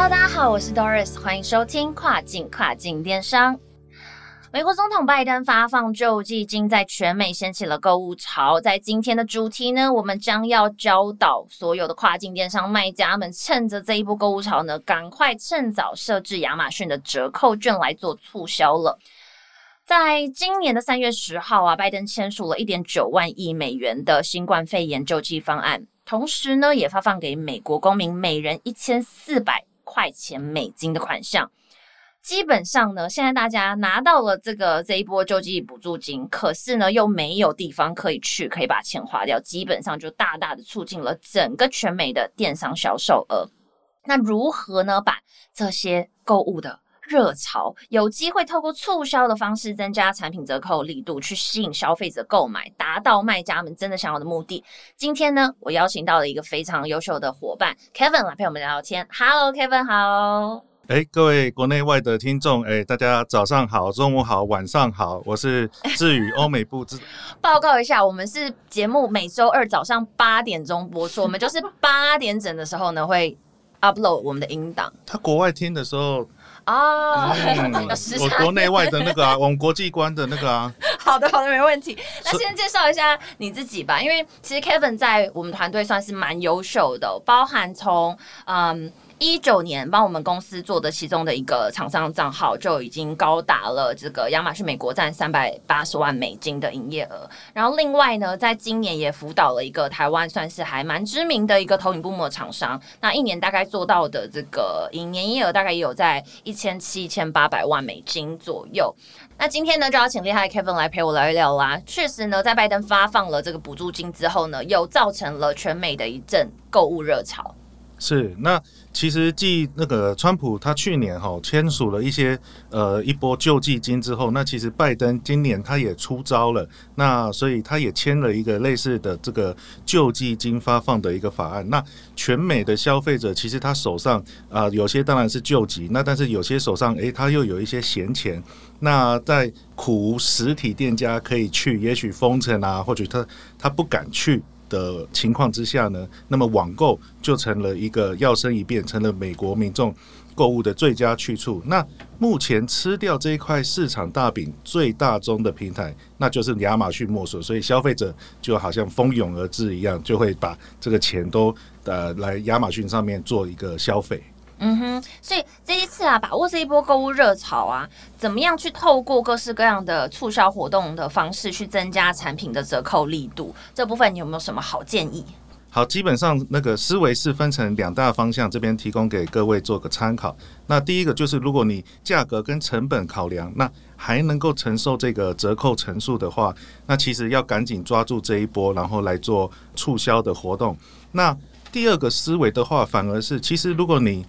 Hello，大家好，我是 Doris，欢迎收听跨境跨境电商。美国总统拜登发放救济金，在全美掀起了购物潮。在今天的主题呢，我们将要教导所有的跨境电商卖家们，趁着这一波购物潮呢，赶快趁早设置亚马逊的折扣券来做促销了。在今年的三月十号啊，拜登签署了一点九万亿美元的新冠肺炎救济方案，同时呢，也发放给美国公民每人一千四百。块钱美金的款项，基本上呢，现在大家拿到了这个这一波救济补助金，可是呢，又没有地方可以去，可以把钱花掉，基本上就大大的促进了整个全美的电商销售额。那如何呢？把这些购物的热潮，有机会透过促销的方式增加产品折扣力度，去吸引消费者购买，达到卖家们真的想要的目的。今天呢，我邀请到了一个非常优秀的伙伴 Kevin 来陪我们聊聊天。Hello，Kevin，好。哎，各位国内外的听众，哎，大家早上好，中午好，晚上好，我是 志宇欧美部之。报告一下，我们是节目每周二早上八点钟播出，我们就是八点整的时候呢会 upload 我们的音档。他国外听的时候。哦，我国内外的那个啊，我们国际观的那个啊。好的，好的，没问题。那先介绍一下你自己吧，因为其实 Kevin 在我们团队算是蛮优秀的，包含从嗯。一九年帮我们公司做的其中的一个厂商账号就已经高达了这个亚马逊美国站三百八十万美金的营业额。然后另外呢，在今年也辅导了一个台湾算是还蛮知名的一个投影布幕厂商，那一年大概做到的这个营业额大概也有在一千七一千八百万美金左右。那今天呢，就要请厉害的 Kevin 来陪我聊一聊啦。确实呢，在拜登发放了这个补助金之后呢，又造成了全美的一阵购物热潮。是那。其实继那个川普他去年哈签署了一些呃一波救济金之后，那其实拜登今年他也出招了，那所以他也签了一个类似的这个救济金发放的一个法案。那全美的消费者其实他手上啊有些当然是救济，那但是有些手上诶他又有一些闲钱，那在苦实体店家可以去，也许封城啊，或者他他不敢去。的情况之下呢，那么网购就成了一个要生一变，成了美国民众购物的最佳去处。那目前吃掉这一块市场大饼最大宗的平台，那就是亚马逊莫属。所以消费者就好像蜂拥而至一样，就会把这个钱都呃来亚马逊上面做一个消费。嗯哼，所以这一次啊，把握这一波购物热潮啊，怎么样去透过各式各样的促销活动的方式去增加产品的折扣力度？这部分你有没有什么好建议？好，基本上那个思维是分成两大方向，这边提供给各位做个参考。那第一个就是，如果你价格跟成本考量，那还能够承受这个折扣乘数的话，那其实要赶紧抓住这一波，然后来做促销的活动。那第二个思维的话，反而是其实如果你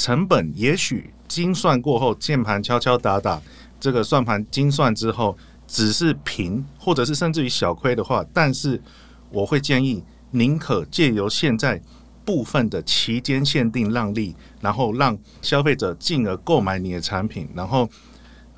成本也许精算过后，键盘敲敲打打，这个算盘精算之后只是平，或者是甚至于小亏的话，但是我会建议宁可借由现在部分的期间限定让利，然后让消费者进而购买你的产品，然后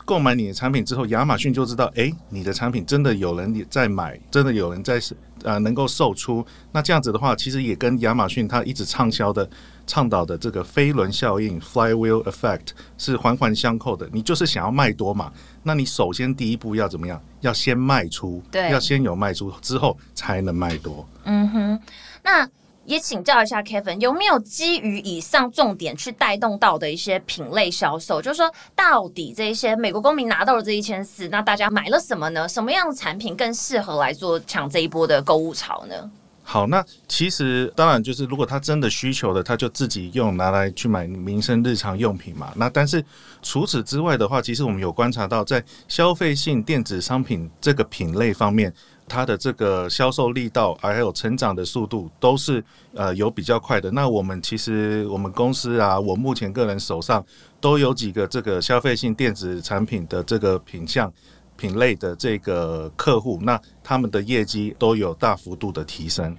购买你的产品之后，亚马逊就知道，哎，你的产品真的有人在买，真的有人在呃能够售出。那这样子的话，其实也跟亚马逊它一直畅销的。倡导的这个飞轮效应 （flywheel effect） 是环环相扣的。你就是想要卖多嘛？那你首先第一步要怎么样？要先卖出，对，要先有卖出之后才能卖多。嗯哼，那也请教一下 Kevin，有没有基于以上重点去带动到的一些品类销售？就是说，到底这些美国公民拿到了这一千四，那大家买了什么呢？什么样的产品更适合来做抢这一波的购物潮呢？好，那其实当然就是，如果他真的需求的，他就自己用拿来去买民生日常用品嘛。那但是除此之外的话，其实我们有观察到，在消费性电子商品这个品类方面，它的这个销售力道还有成长的速度都是呃有比较快的。那我们其实我们公司啊，我目前个人手上都有几个这个消费性电子产品的这个品项。品类的这个客户，那他们的业绩都有大幅度的提升。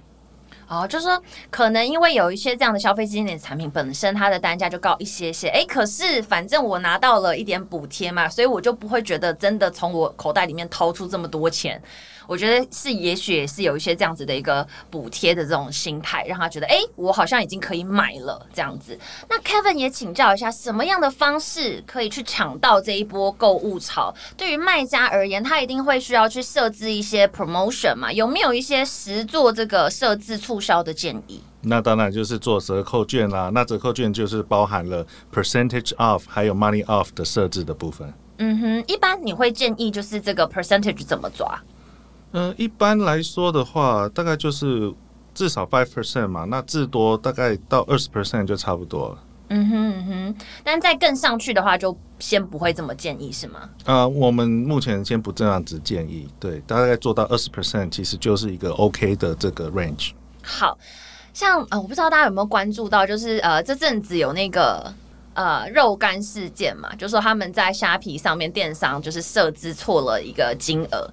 哦，就是说，可能因为有一些这样的消费经典产品本身它的单价就高一些些，哎，可是反正我拿到了一点补贴嘛，所以我就不会觉得真的从我口袋里面掏出这么多钱。我觉得是，也许也是有一些这样子的一个补贴的这种心态，让他觉得，哎，我好像已经可以买了这样子。那 Kevin 也请教一下，什么样的方式可以去抢到这一波购物潮？对于卖家而言，他一定会需要去设置一些 promotion 嘛？有没有一些实做这个设置促销的建议？那当然就是做折扣券啦。那折扣券就是包含了 percentage off 还有 money off 的设置的部分。嗯哼，一般你会建议就是这个 percentage 怎么抓？嗯，一般来说的话，大概就是至少 five percent 嘛，那至多大概到二十 percent 就差不多了。嗯哼嗯哼，但再更上去的话，就先不会这么建议是吗？啊，我们目前先不这样子建议，对，大概做到二十 percent，其实就是一个 OK 的这个 range。好像呃，我不知道大家有没有关注到，就是呃，这阵子有那个呃肉干事件嘛，就说他们在虾皮上面电商就是设置错了一个金额。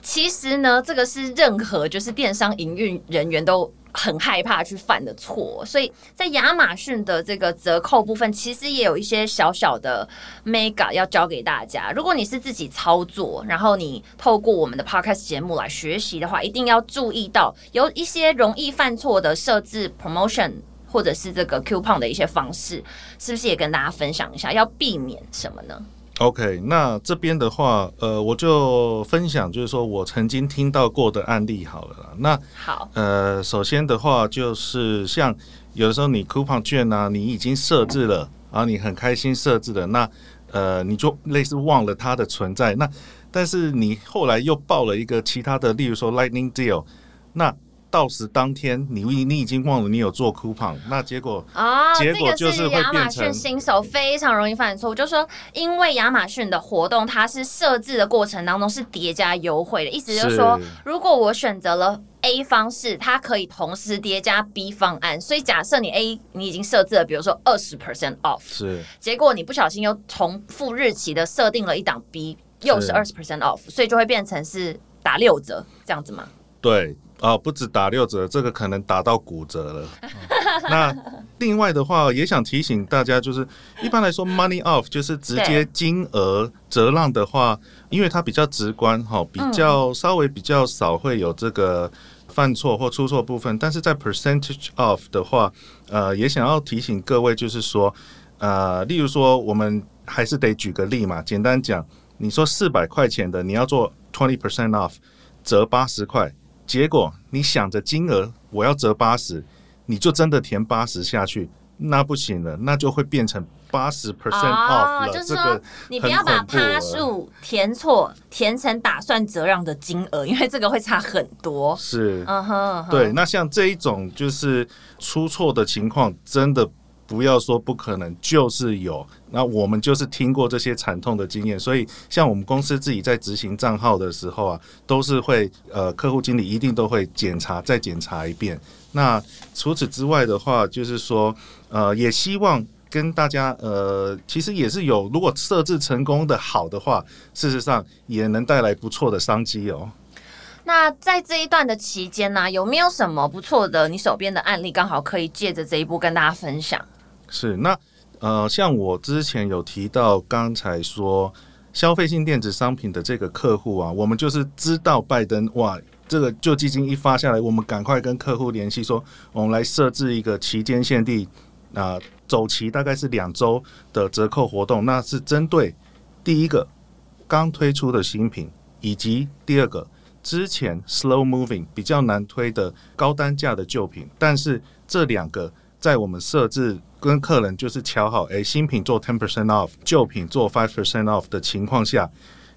其实呢，这个是任何就是电商营运人员都很害怕去犯的错，所以在亚马逊的这个折扣部分，其实也有一些小小的 mega 要教给大家。如果你是自己操作，然后你透过我们的 podcast 节目来学习的话，一定要注意到有一些容易犯错的设置 promotion 或者是这个 coupon 的一些方式，是不是也跟大家分享一下，要避免什么呢？OK，那这边的话，呃，我就分享，就是说我曾经听到过的案例好了。那好，呃，首先的话，就是像有的时候你 coupon 券呢，你已经设置了，然后你很开心设置了，那呃，你就类似忘了它的存在。那但是你后来又报了一个其他的，例如说 Lightning Deal，那。到时当天，你你已经忘了你有做 coupon，那结果啊，结果就是亚马逊新手非常容易犯错误，就是说，因为亚马逊的活动它是设置的过程当中是叠加优惠的，意思就是说，如果我选择了 A 方式，它可以同时叠加 B 方案，所以假设你 A 你已经设置了，比如说二十 percent off，是，结果你不小心又重复日期的设定了一档 B，又是。二十 percent off，所以就会变成是打六折这样子吗？对。哦，不止打六折，这个可能打到骨折了。那另外的话，也想提醒大家，就是一般来说，money off 就是直接金额折让的话，因为它比较直观，哈，比较稍微比较少会有这个犯错或出错部分。但是在 percentage off 的话，呃，也想要提醒各位，就是说，呃，例如说，我们还是得举个例嘛，简单讲，你说四百块钱的，你要做 twenty percent off，折八十块。结果你想着金额我要折八十，你就真的填八十下去，那不行了，那就会变成八十 percent off 了。就是说，你不要把趴数填错，填成打算折让的金额，因为这个会差很多。是，嗯哼，对。那像这一种就是出错的情况，真的。不要说不可能，就是有。那我们就是听过这些惨痛的经验，所以像我们公司自己在执行账号的时候啊，都是会呃，客户经理一定都会检查再检查一遍。那除此之外的话，就是说呃，也希望跟大家呃，其实也是有，如果设置成功的好的话，事实上也能带来不错的商机哦。那在这一段的期间呢，有没有什么不错的你手边的案例，刚好可以借着这一步跟大家分享？是那呃，像我之前有提到，刚才说消费性电子商品的这个客户啊，我们就是知道拜登哇，这个旧基金一发下来，我们赶快跟客户联系，说我们来设置一个期间限定啊，走期大概是两周的折扣活动，那是针对第一个刚推出的新品，以及第二个之前 slow moving 比较难推的高单价的旧品，但是这两个在我们设置。跟客人就是敲好，哎，新品做 ten percent off，旧品做 five percent off 的情况下，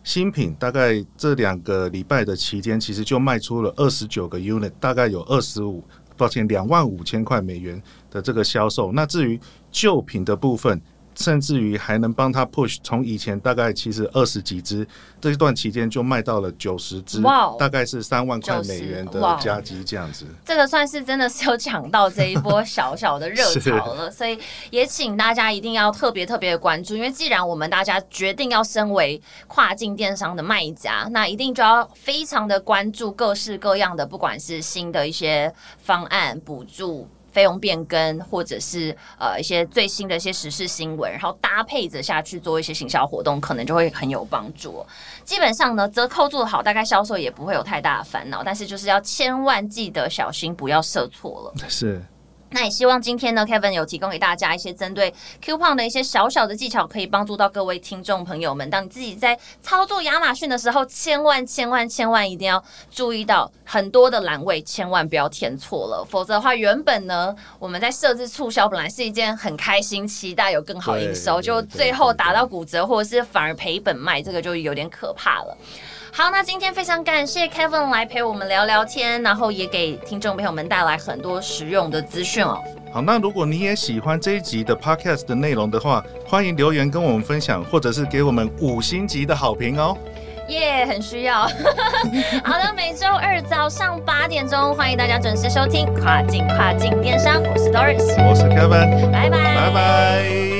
新品大概这两个礼拜的期间，其实就卖出了二十九个 unit，大概有二十五，抱歉，两万五千块美元的这个销售。那至于旧品的部分，甚至于还能帮他 push，从以前大概其实二十几只，这一段期间就卖到了九十只，大概是三万块美元的加急这样子。这个算是真的是有抢到这一波小小的热潮了，所以也请大家一定要特别特别的关注，因为既然我们大家决定要身为跨境电商的卖家，那一定就要非常的关注各式各样的，不管是新的一些方案补助。费用变更，或者是呃一些最新的一些时事新闻，然后搭配着下去做一些行销活动，可能就会很有帮助。基本上呢，折扣做的好，大概销售也不会有太大的烦恼。但是就是要千万记得小心，不要设错了。是。那也希望今天呢，Kevin 有提供给大家一些针对 Coupon 的一些小小的技巧，可以帮助到各位听众朋友们。当你自己在操作亚马逊的时候，千万千万千万一定要注意到很多的栏位，千万不要填错了，否则的话，原本呢我们在设置促销本来是一件很开心、期待有更好营收，就最后打到骨折，或者是反而赔本卖，这个就有点可怕了。好，那今天非常感谢 Kevin 来陪我们聊聊天，然后也给听众朋友们带来很多实用的资讯哦。好，那如果你也喜欢这一集的 Podcast 的内容的话，欢迎留言跟我们分享，或者是给我们五星级的好评哦。耶，很需要。好的，每周二早上八点钟，欢迎大家准时收听跨境跨境电商，我是 Doris，我是 Kevin，拜拜，拜拜。